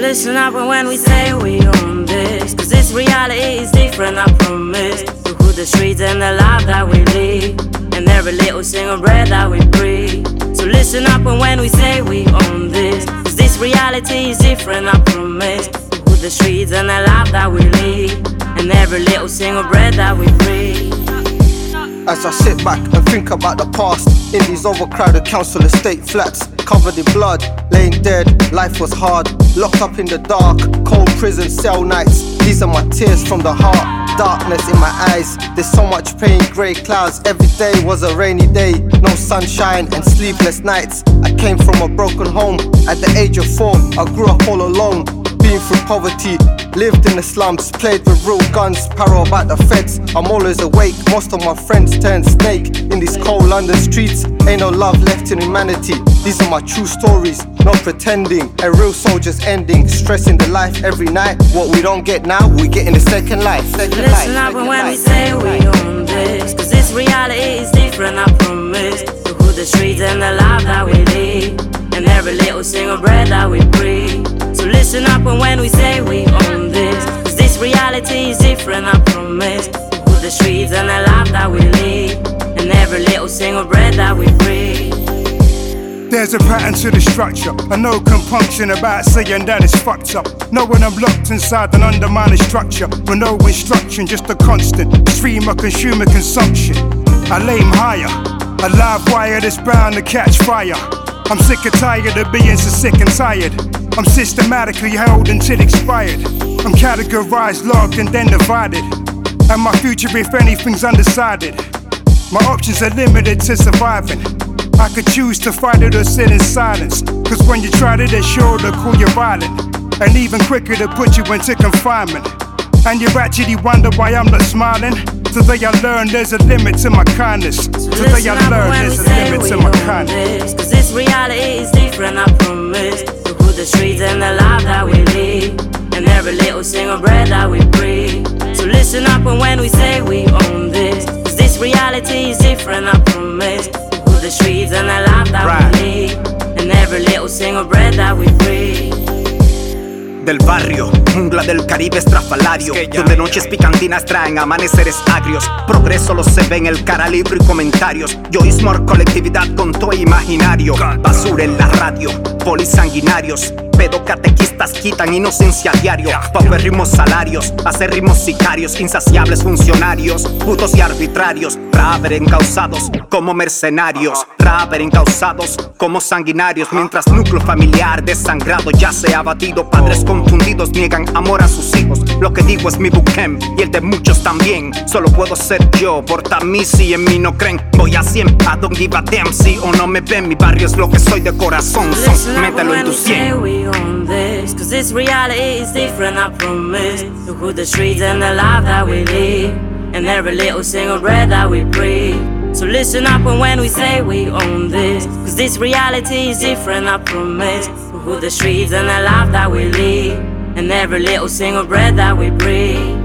listen up when we say we own this. Cause this reality is different, I promise. To who the streets and the life that we live. And every little single breath that we breathe. So listen up when we say we own this. Cause this reality is different, I promise. To who the streets and the life that we live. And every little single breath that we breathe. As I sit back and think about the past in these overcrowded council estate flats, covered in blood, laying dead, life was hard. Locked up in the dark, cold prison cell nights. These are my tears from the heart, darkness in my eyes. There's so much pain, grey clouds. Every day was a rainy day, no sunshine and sleepless nights. I came from a broken home. At the age of four, I grew up all alone. Through poverty, lived in the slums, played with real guns, paro about the feds. I'm always awake, most of my friends turn snake in these cold London streets. Ain't no love left in humanity. These are my true stories, not pretending. A real soldier's ending, stressing the life every night. What we don't get now, we get in the second life. Second Listen life, up second when we say we own this. Cause this reality is different, I promise. To who the streets and the life that we live. And every little single breath that we breathe. Listen up when we say we own this. Cause this reality is different, I promise. To the streets and the life that we live. And every little single breath that we breathe. There's a pattern to the structure. I know compunction about saying that it's fucked up. Knowing I'm locked inside an undermining structure with no instruction, just a constant stream of consumer consumption. I lay higher, a live wire that's bound to catch fire. I'm sick and tired of being so sick and tired. I'm systematically held until expired. I'm categorized, logged, and then divided. And my future, if anything's undecided. My options are limited to surviving. I could choose to fight it or sit in silence. Cause when you try to, they're sure to call you violent. And even quicker to put you into confinement. And you actually wonder why I'm not smiling. Today I learned there's a limit to my kindness. Today I learned there's a limit to my kindness. This. Reality is different, I promise. To who the streets and the life that we live. And every little single breath that we breathe. So listen up when we say we own this. Cause this reality is different, I promise. To who the streets and the life that Right. we live. And every little single breath that we breathe. Del barrio, jungla del Caribe estrafalario Donde noches picantinas traen amaneceres agrios Progreso lo se ve en el cara libre y comentarios Yoísmo colectividad con todo imaginario Basura en la radio, polisanguinarios Pedocatequistas quitan inocencia a diario. Paupérrimos salarios, acérrimos sicarios Insaciables funcionarios, putos y arbitrarios Raver encausados como mercenarios Raver encausados como sanguinarios Mientras núcleo familiar desangrado ya se ha abatido Padres confundidos niegan amor a sus hijos. Lo que digo es mi buquem y el de muchos también. Solo puedo ser yo, por mí si en mí no creen. Voy a 100, I don't give a damn Si o no me ven, mi barrio es lo que soy de corazón Son, mételo en tu 100 own this. Cause this reality is different, I promise. To who the streets and the life that we live. And every little single breath that we breathe. So listen up and when we say we own this. Cause this reality is different, I promise. To who the streets and the life that we live. And every little single breath that we breathe.